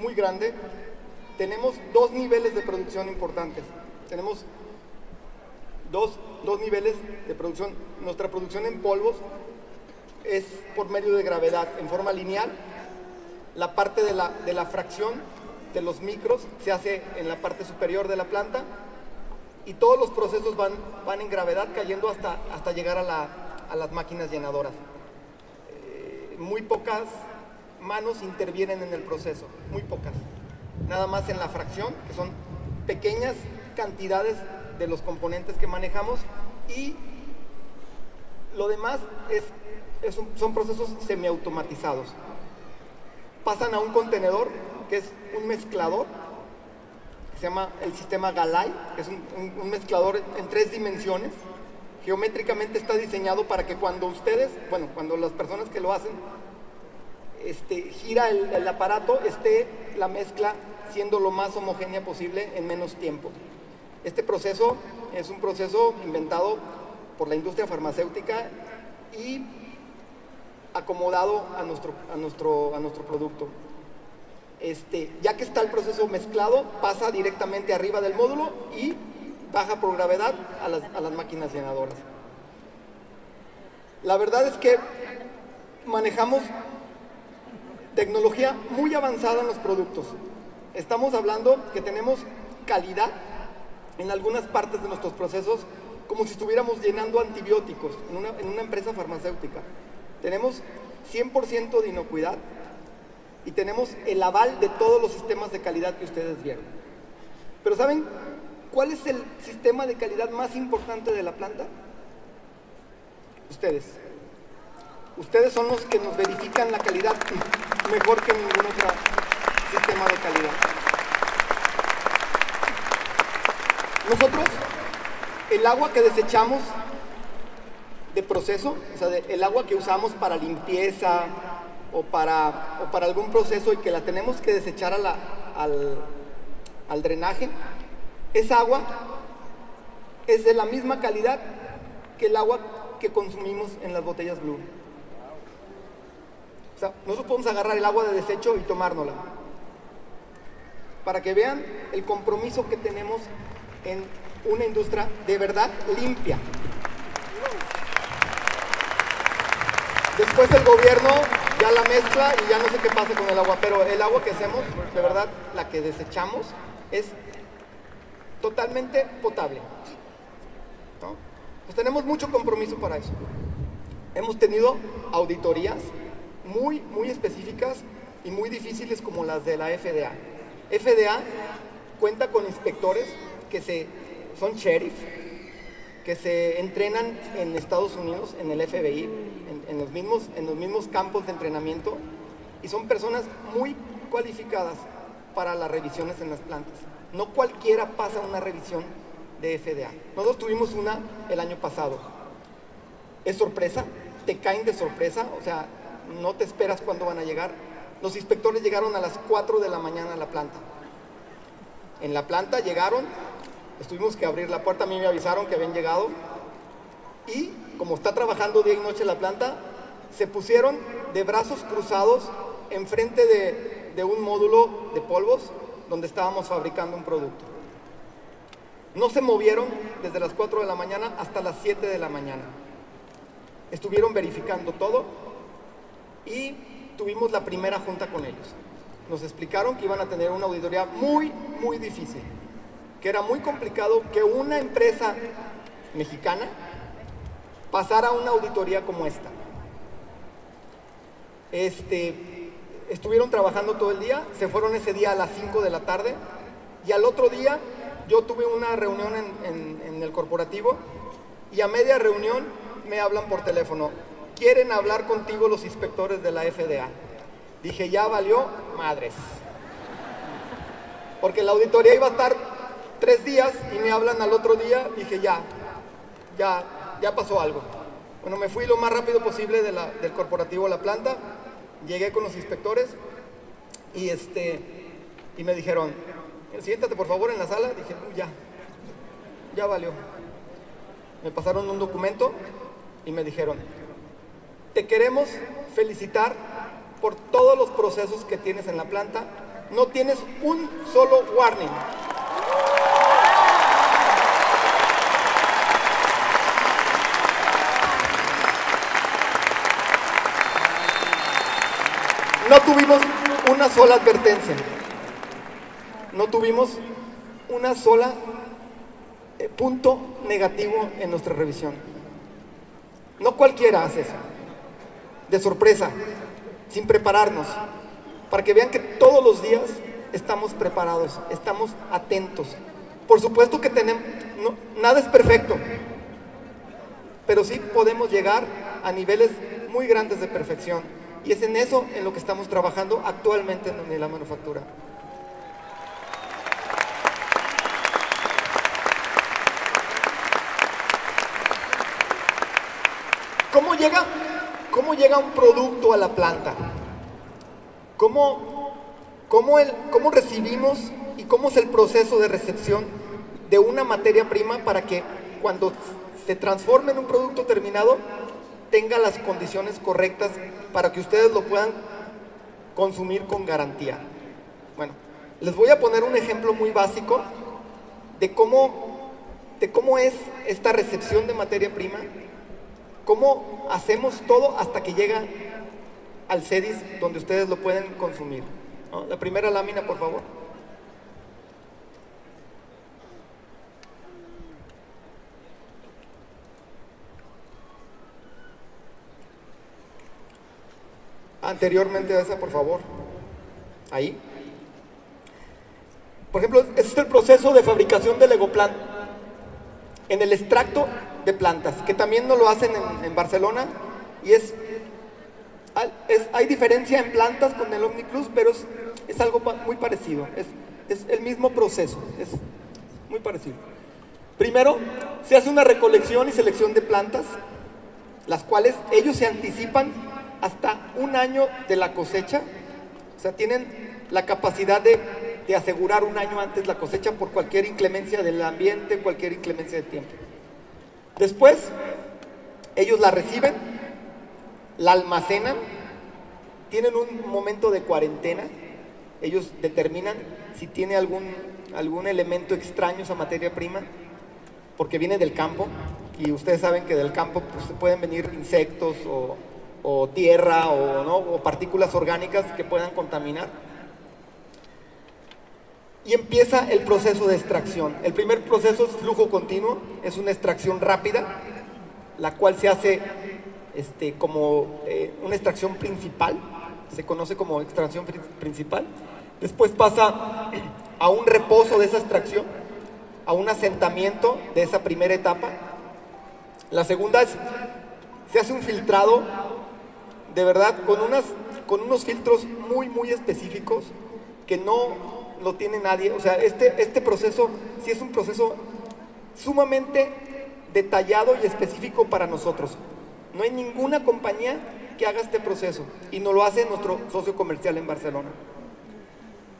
muy grande. Tenemos dos niveles de producción importantes. Tenemos dos, dos niveles de producción. Nuestra producción en polvos es por medio de gravedad, en forma lineal. La parte de la, de la fracción de los micros se hace en la parte superior de la planta y todos los procesos van, van en gravedad cayendo hasta, hasta llegar a, la, a las máquinas llenadoras. Eh, muy pocas manos intervienen en el proceso, muy pocas. Nada más en la fracción, que son pequeñas cantidades de los componentes que manejamos y lo demás es, son procesos semiautomatizados. Pasan a un contenedor que es un mezclador que se llama el sistema Galai, que es un- un mezclador en tres dimensiones. Geométricamente está diseñado para que cuando ustedes, bueno, cuando las personas que lo hacen, este, gira el, aparato, esté la mezcla siendo lo más homogénea posible en menos tiempo. Este proceso es un proceso inventado por la industria farmacéutica y acomodado a nuestro, a nuestro, a nuestro producto. Este, ya que está el proceso mezclado, pasa directamente arriba del módulo y baja por gravedad a las, a las máquinas llenadoras. La verdad es que manejamos tecnología muy avanzada en los productos. Estamos hablando que tenemos calidad en algunas partes de nuestros procesos como si estuviéramos llenando antibióticos en una, empresa farmacéutica. Tenemos 100% de inocuidad y tenemos el aval de todos los sistemas de calidad que ustedes vieron. Pero ¿saben cuál es el sistema de calidad más importante de la planta? Ustedes. Ustedes son los que nos verifican la calidad mejor que ningún otro sistema de calidad. Nosotros, el agua que desechamos de proceso, o sea, el agua que usamos para limpieza o para, algún proceso y que la tenemos que desechar al, al drenaje, esa agua es de la misma calidad que el agua que consumimos en las botellas Blue. Sea, nosotros podemos agarrar el agua de desecho y tomárnosla. Para que vean el compromiso que tenemos en una industria de verdad limpia. Después el gobierno ya la mezcla y ya no sé qué pasa con el agua, pero el agua que hacemos, de verdad, la que desechamos, es totalmente potable. Pues tenemos mucho compromiso para eso. Hemos tenido auditorías muy, muy específicas y muy difíciles como las de la FDA. FDA cuenta con inspectores que se, son sheriff, que se entrenan en Estados Unidos, en el FBI, en, en los mismos, en los mismos campos de entrenamiento, y son personas muy cualificadas para las revisiones en las plantas. No cualquiera pasa una revisión de FDA. Nosotros tuvimos una el año pasado. Es sorpresa, te caen de sorpresa, o sea, no te esperas cuándo van a llegar. Los inspectores llegaron a las 4 de la mañana a la planta. En la planta llegaron, Estuvimos que abrir la puerta, a mí me avisaron que habían llegado y como está trabajando día y noche la planta, se pusieron de brazos cruzados enfrente de, de un módulo de polvos donde estábamos fabricando un producto. No se movieron desde las 4 de la mañana hasta las 7 de la mañana. Estuvieron verificando todo y tuvimos la primera junta con ellos. Nos explicaron que iban a tener una auditoría muy, muy difícil que era muy complicado que una empresa mexicana pasara una auditoría como esta. Este, estuvieron trabajando todo el día, se fueron ese día a las 5 de la tarde y al otro día yo tuve una reunión en, el corporativo y a media reunión me hablan por teléfono. Quieren hablar contigo los inspectores de la FDA. Dije, ya valió madres. Porque la auditoría iba a estar tres días y me hablan al otro día, dije ya, ya, ya pasó algo. Bueno, me fui lo más rápido posible del corporativo a la planta, llegué con los inspectores y, este, y me dijeron, siéntate por favor en la sala, dije, "Uy, ya, ya valió. Me pasaron un documento y me dijeron, te queremos felicitar por todos los procesos que tienes en la planta no tienes un solo warning. No tuvimos una sola advertencia. No tuvimos una sola eh, punto negativo en nuestra revisión. No cualquiera hace eso. De sorpresa, sin prepararnos, para que vean que todos los días estamos preparados, estamos atentos. Por supuesto que tenemos, nada es perfecto, pero sí podemos llegar a niveles muy grandes de perfección. Y es en eso en lo que estamos trabajando actualmente en la manufactura. ¿Cómo llega, cómo llega un producto a la planta? ¿Cómo, cómo, el, ¿Cómo recibimos y cómo es el proceso de recepción de una materia prima para que cuando se transforme en un producto terminado tenga las condiciones correctas para que ustedes lo puedan consumir con garantía. Bueno, les voy a poner un ejemplo muy básico de cómo, de cómo es esta recepción de materia prima, cómo hacemos todo hasta que llega al CEDIS donde ustedes lo pueden consumir. La primera lámina, por favor. anteriormente a esa, por favor. Ahí. Por ejemplo, este es el proceso de fabricación del Legoplan en el extracto de plantas, que también no lo hacen en, Barcelona y es, hay diferencia en plantas con el OmniPlus, pero es, es algo muy parecido, es, es el mismo proceso, es muy parecido. Primero, se hace una recolección y selección de plantas, las cuales ellos se anticipan hasta un año de la cosecha. O sea, tienen la capacidad de, asegurar un año antes la cosecha por cualquier inclemencia del ambiente, cualquier inclemencia de tiempo. Después, ellos la reciben, la almacenan, tienen un momento de cuarentena, ellos determinan si tiene algún, algún elemento extraño esa materia prima, porque viene del campo, y ustedes saben que del campo pues, pueden venir insectos o o tierra o, ¿no? o partículas orgánicas que puedan contaminar. Y empieza el proceso de extracción. El primer proceso es flujo continuo, es una extracción rápida, la cual se hace este, como eh, una extracción principal, se conoce como extracción principal. Después pasa a un reposo de esa extracción, a un asentamiento de esa primera etapa. La segunda es, se hace un filtrado de verdad, con, unas, con unos filtros muy, muy específicos que no lo tiene nadie. O sea, este, este proceso sí es un proceso sumamente detallado y específico para nosotros. No hay ninguna compañía que haga este proceso y no lo hace nuestro socio comercial en Barcelona.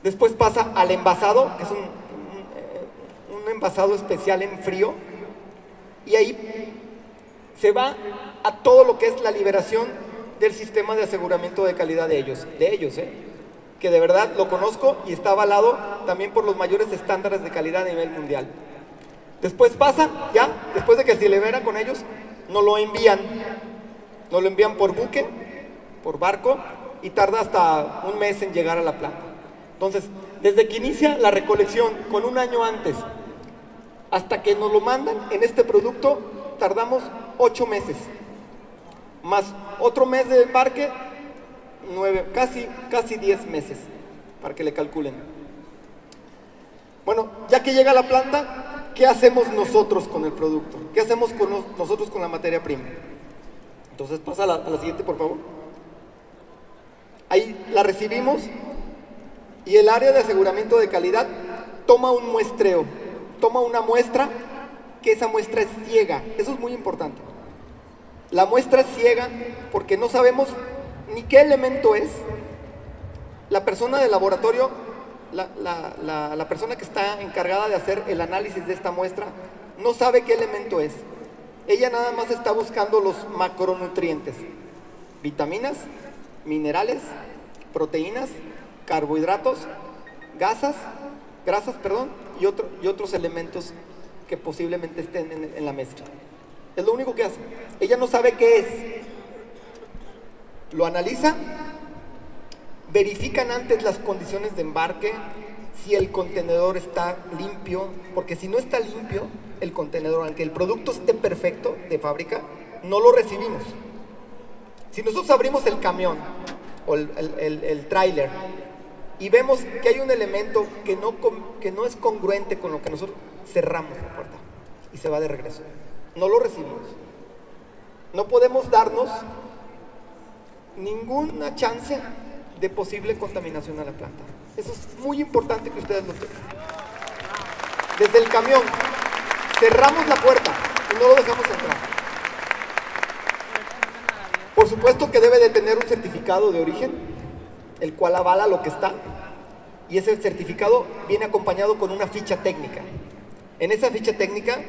Después pasa al envasado, que es un, un, un envasado especial en frío, y ahí se va a todo lo que es la liberación del sistema de aseguramiento de calidad de ellos, de ellos, ¿eh? Que de verdad lo conozco y está avalado también por los mayores estándares de calidad a nivel mundial. Después pasa, ya, después de que se libera con ellos, nos lo envían, nos lo envían por buque, por barco, y tarda hasta un mes en llegar a la planta. Entonces, desde que inicia la recolección, con un año antes, hasta que nos lo mandan en este producto, tardamos ocho meses más otro mes de parque, nueve, casi, casi diez meses, para que le calculen. Bueno, ya que llega la planta, ¿qué hacemos nosotros con el producto? ¿Qué hacemos con nosotros con la materia prima? Entonces pasa a la siguiente, por favor. Ahí la recibimos y el área de aseguramiento de calidad toma un muestreo, toma una muestra, que esa muestra es ciega, eso es muy importante. La muestra es ciega porque no sabemos ni qué elemento es. La persona del laboratorio, la, persona que está encargada de hacer el análisis de esta muestra, no sabe qué elemento es. Ella nada más está buscando los macronutrientes, vitaminas, minerales, proteínas, carbohidratos gasas, grasas, perdón, y, y otros elementos que posiblemente estén en, en la mezcla. Es lo único que hace. Ella no sabe qué es. Lo analiza, verifican antes las condiciones de embarque, si el contenedor está limpio, porque si no está limpio el contenedor, aunque el producto esté perfecto de fábrica, no lo recibimos. Si nosotros abrimos el camión o el, el, el, tráiler y vemos que hay un elemento que no, que no es congruente con lo que nosotros cerramos la puerta y se va de regreso. No lo recibimos. No podemos darnos ninguna chance de posible contaminación a la planta. Eso es muy importante que ustedes lo tengan. Desde el camión, cerramos la puerta y no lo dejamos entrar. Por supuesto que debe de tener un certificado de origen, el cual avala lo que está. Y ese certificado viene acompañado con una ficha técnica. En esa ficha técnica,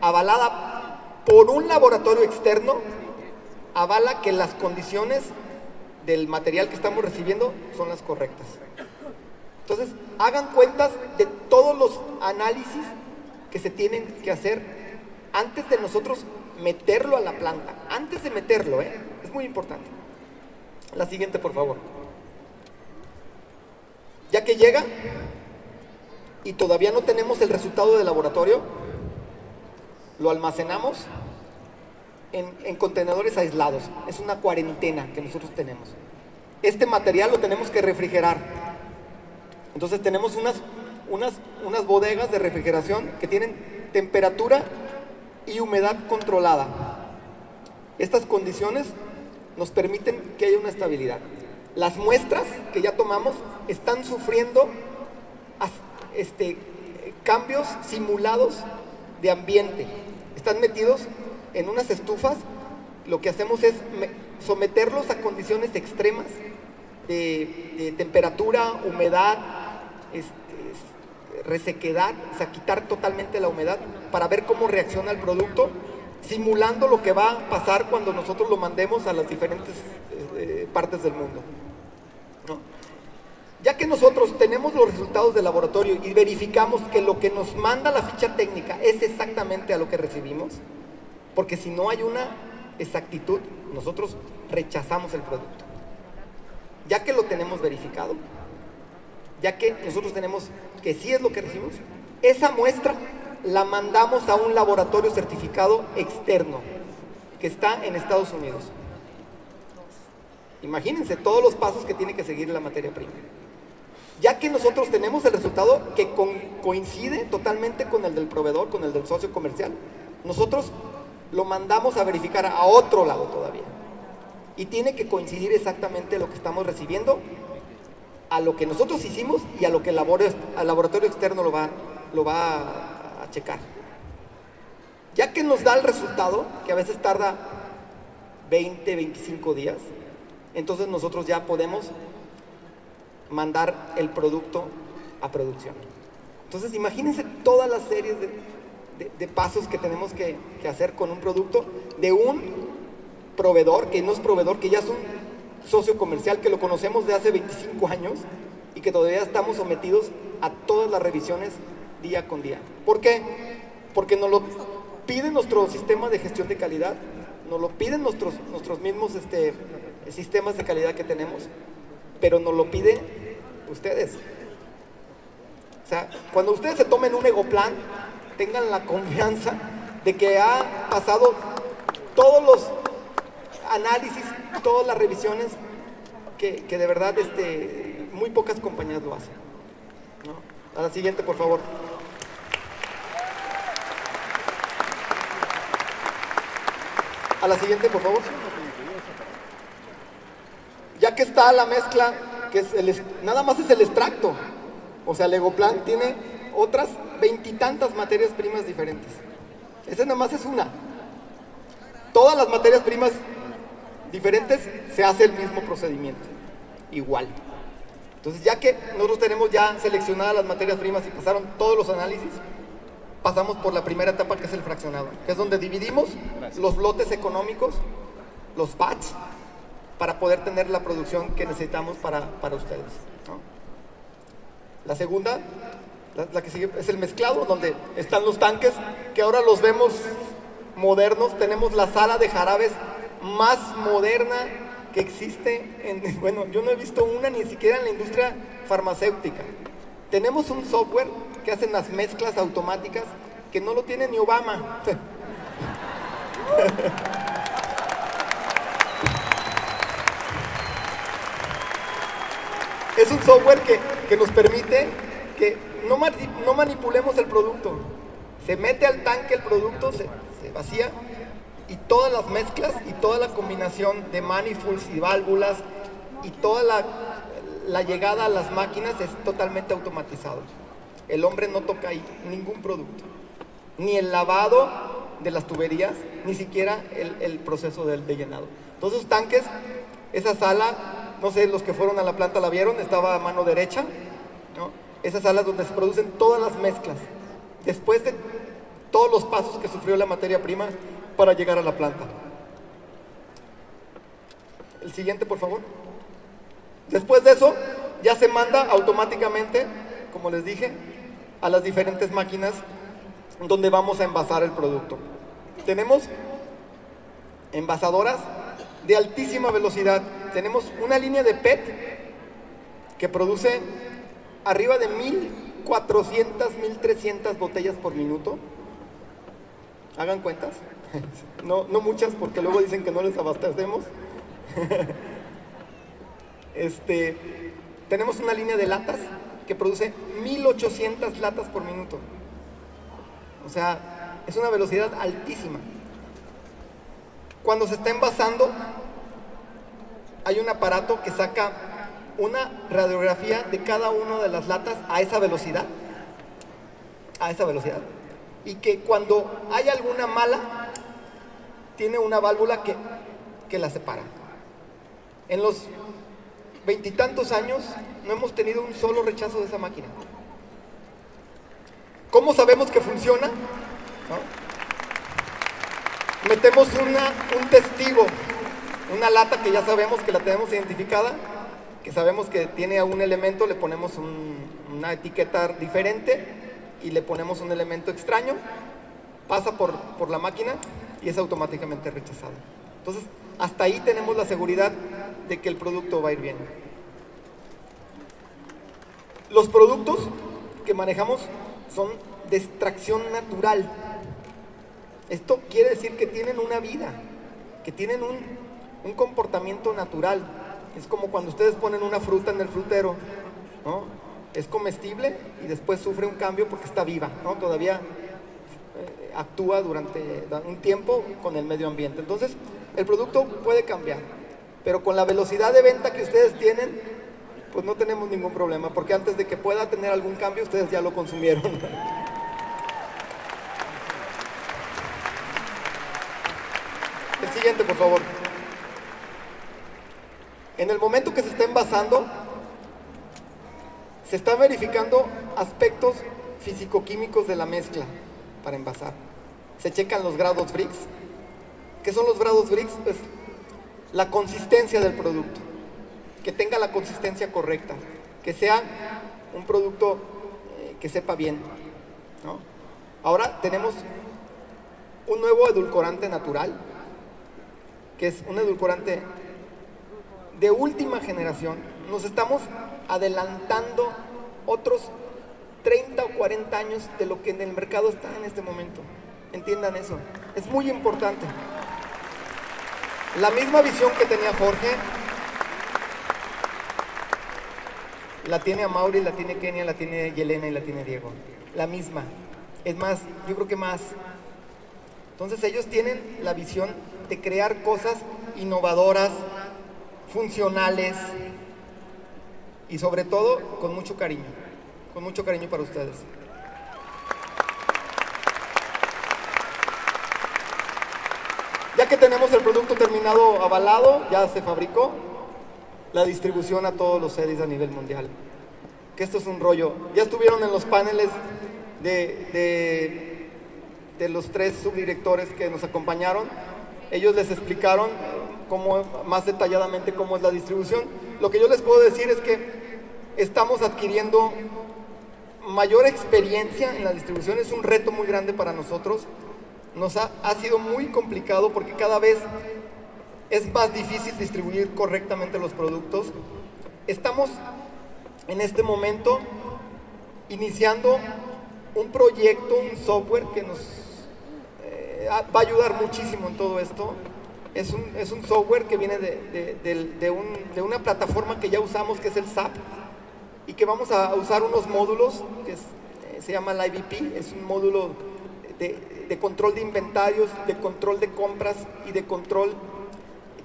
avalada por un laboratorio externo, avala que las condiciones del material que estamos recibiendo son las correctas. Entonces, hagan cuentas de todos los análisis que se tienen que hacer antes de nosotros meterlo a la planta. Antes de meterlo, ¿eh? es muy importante. La siguiente, por favor. Ya que llega y todavía no tenemos el resultado del laboratorio, lo almacenamos en, en, contenedores aislados. Es una cuarentena que nosotros tenemos. Este material lo tenemos que refrigerar. Entonces tenemos unas, unas, unas bodegas de refrigeración que tienen temperatura y humedad controlada. Estas condiciones nos permiten que haya una estabilidad. Las muestras que ya tomamos están sufriendo este, cambios simulados de ambiente. Están metidos en unas estufas. Lo que hacemos es someterlos a condiciones extremas de, temperatura, humedad, este, resequedad, o sea, quitar totalmente la humedad para ver cómo reacciona el producto, simulando lo que va a pasar cuando nosotros lo mandemos a las diferentes eh, partes del mundo. Ya que nosotros tenemos los resultados del laboratorio y verificamos que lo que nos manda la ficha técnica es exactamente a lo que recibimos, porque si no hay una exactitud, nosotros rechazamos el producto. Ya que lo tenemos verificado, ya que nosotros tenemos que sí es lo que recibimos, esa muestra la mandamos a un laboratorio certificado externo que está en Estados Unidos. Imagínense todos los pasos que tiene que seguir la materia prima. Ya que nosotros tenemos el resultado que coincide totalmente con el del proveedor, con el del socio comercial, nosotros lo mandamos a verificar a otro lado todavía. Y tiene que coincidir exactamente lo que estamos recibiendo a lo que nosotros hicimos y a lo que el laboratorio externo lo va, lo va a, checar. Ya que nos da el resultado, que a veces tarda 20, 25 días, entonces nosotros ya podemos mandar el producto a producción. Entonces imagínense todas las series de, de, pasos que tenemos que, hacer con un producto de un proveedor, que no es proveedor, que ya es un socio comercial que lo conocemos de hace 25 años y que todavía estamos sometidos a todas las revisiones día con día. ¿Por qué? Porque nos lo pide nuestro sistema de gestión de calidad, nos lo piden nuestros, nuestros mismos este, sistemas de calidad que tenemos, pero nos lo piden ustedes. O sea, cuando ustedes se tomen un egoplan, tengan la confianza de que ha pasado todos los análisis, todas las revisiones que, que de verdad este, muy pocas compañías lo hacen. A la siguiente, por favor. A la siguiente, por favor. Ya que está la mezcla, que es el, nada más es el extracto. O sea, el Egoplan tiene otras veintitantas materias primas diferentes. Esa nada más es una. Todas las materias primas diferentes, se hace el mismo procedimiento, igual. Entonces, ya que nosotros tenemos ya seleccionadas las materias primas y pasaron todos los análisis, pasamos por la primera etapa que es el fraccionado, que es donde dividimos los lotes económicos, los batch, para poder tener la producción que necesitamos para, para ustedes. La segunda, la, que sigue, es el mezclado, donde están los tanques, que ahora los vemos modernos. Tenemos la sala de jarabes más moderna que existe. En, bueno, yo no he visto una ni siquiera en la industria farmacéutica. Tenemos un software que hace las mezclas automáticas que no lo tiene ni Obama. es un software que, que nos permite no, no, manipulemos el producto. Se mete al tanque el producto, se, vacía y todas las mezclas y toda la combinación de manifolds y válvulas y toda la, llegada a las máquinas es totalmente automatizado. El hombre no toca ahí ningún producto, ni el lavado de las tuberías, ni siquiera el, proceso de, de, llenado. Todos esos tanques, esa sala, no sé, los que fueron a la planta la vieron, estaba a mano derecha, ¿no? Esa sala es donde se producen todas las mezclas. Después de todos los pasos que sufrió la materia prima para llegar a la planta. El siguiente, por favor. Después de eso, ya se manda automáticamente, como les dije, a las diferentes máquinas donde vamos a envasar el producto. Tenemos envasadoras de altísima velocidad. Tenemos una línea de PET que produce arriba de 1400, 1300 botellas por minuto. Hagan cuentas. No, no muchas porque luego dicen que no les abastecemos. Este, tenemos una línea de latas que produce 1800 latas por minuto. O sea, es una velocidad altísima. Cuando se está envasando, hay un aparato que saca una radiografía de cada una de las latas a esa velocidad. A esa velocidad. Y que cuando hay alguna mala, tiene una válvula que, que la separa. En los veintitantos años no hemos tenido un solo rechazo de esa máquina. ¿Cómo sabemos que funciona? Metemos una, un testigo, una lata que ya sabemos que la tenemos identificada, que sabemos que tiene un elemento, le ponemos un, una etiqueta diferente y le ponemos un elemento extraño, pasa por, por la máquina y es automáticamente rechazado. Entonces, hasta ahí tenemos la seguridad de que el producto va a ir bien. Los productos que manejamos son de extracción natural. Esto quiere decir que tienen una vida, que tienen un, un comportamiento natural. Es como cuando ustedes ponen una fruta en el frutero, ¿no? Es comestible y después sufre un cambio porque está viva, ¿no? Todavía eh, actúa durante un tiempo con el medio ambiente. Entonces, el producto puede cambiar, pero con la velocidad de venta que ustedes tienen, pues no tenemos ningún problema, porque antes de que pueda tener algún cambio, ustedes ya lo consumieron. El siguiente, por favor. En el momento que se está envasando, se están verificando aspectos físico-químicos de la mezcla para envasar. Se checan los grados Brix. ¿Qué son los grados Brix? Pues la consistencia del producto. Que tenga la consistencia correcta. Que sea un producto eh, que sepa bien. Ahora tenemos un nuevo edulcorante natural, que es un edulcorante de última generación. Nos estamos adelantando otros 30 o 40 años de lo que en el mercado está en este momento. Entiendan eso. Es muy importante. La misma visión que tenía Jorge, la tiene Amaury, la tiene Kenia, la tiene Yelena y la tiene Diego. La misma. Es más, yo creo que más. Entonces ellos tienen la visión de crear cosas innovadoras, funcionales y sobre todo con mucho cariño con mucho cariño para ustedes. Ya que tenemos el producto terminado avalado, ya se fabricó, la distribución a todos los sedes a nivel mundial. Que esto es un rollo. Ya estuvieron en los paneles de, de los tres subdirectores que nos acompañaron. Ellos les explicaron cómo, más detalladamente cómo es la distribución. Lo que yo les puedo decir es que estamos adquiriendo mayor experiencia en la distribución, es un reto muy grande para nosotros. Nos ha, ha sido muy complicado porque cada vez es más difícil distribuir correctamente los productos. Estamos en este momento iniciando un proyecto, un software que nos va a ayudar muchísimo en todo esto. Es un, es un software que viene de, de, un, de, una plataforma que ya usamos, que es el SAP, y que vamos a usar unos módulos, que eh, se llama el IVP, es un módulo de, control de inventarios, de control de compras y de control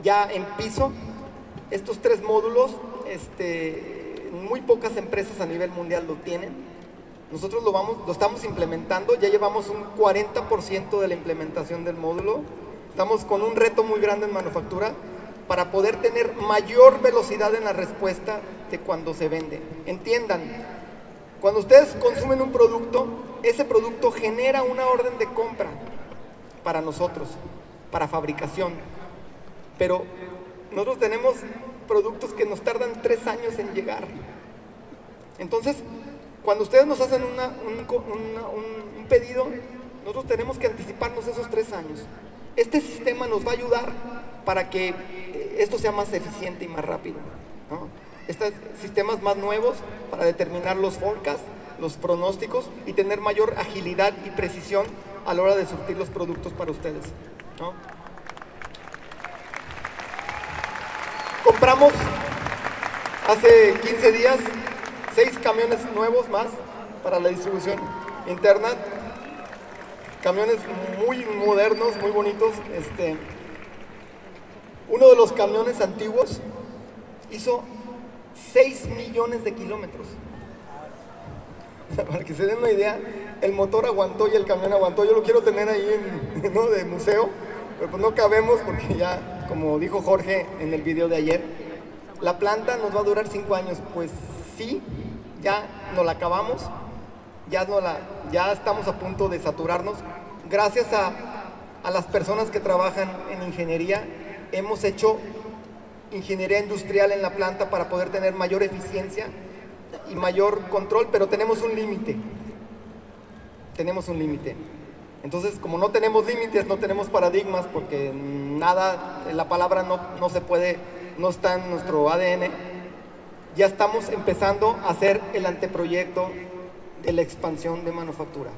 ya en piso. Estos tres módulos, este, muy pocas empresas a nivel mundial lo tienen. Nosotros lo, vamos, lo estamos implementando, ya llevamos un 40% de la implementación del módulo. Estamos con un reto muy grande en manufactura para poder tener mayor velocidad en la respuesta de cuando se vende. Entiendan, cuando ustedes consumen un producto, ese producto genera una orden de compra para nosotros, para fabricación. Pero nosotros tenemos productos que nos tardan tres años en llegar. Entonces, cuando ustedes nos hacen un, pedido, nosotros tenemos que anticiparnos esos tres años. Este sistema nos va a ayudar para que eh, esto sea más eficiente y más rápido. Estos sistemas más nuevos para determinar los forecasts, los pronósticos y tener mayor agilidad y precisión a la hora de surtir los productos para ustedes. Compramos hace 15 días seis camiones nuevos más para la distribución interna. Camiones muy modernos, muy bonitos. Este, uno de los camiones antiguos hizo 6 millones de kilómetros. para que se den una idea, el motor aguantó y el camión aguantó. Yo lo quiero tener ahí en, ¿no? de museo, pero pues no cabemos porque ya, como dijo Jorge en el video de ayer, la planta nos va a durar 5 años. Pues sí, ya nos la acabamos, ya, no la, ya estamos a punto de saturarnos. Gracias a, a las personas que trabajan en ingeniería, hemos hecho ingeniería industrial en la planta para poder tener mayor eficiencia y mayor control, pero tenemos un límite. Tenemos un límite. Entonces, como no tenemos límites, no tenemos paradigmas, porque nada, la palabra no, no se puede, no está en nuestro ADN, ya estamos empezando a hacer el anteproyecto de la expansión de manufactura.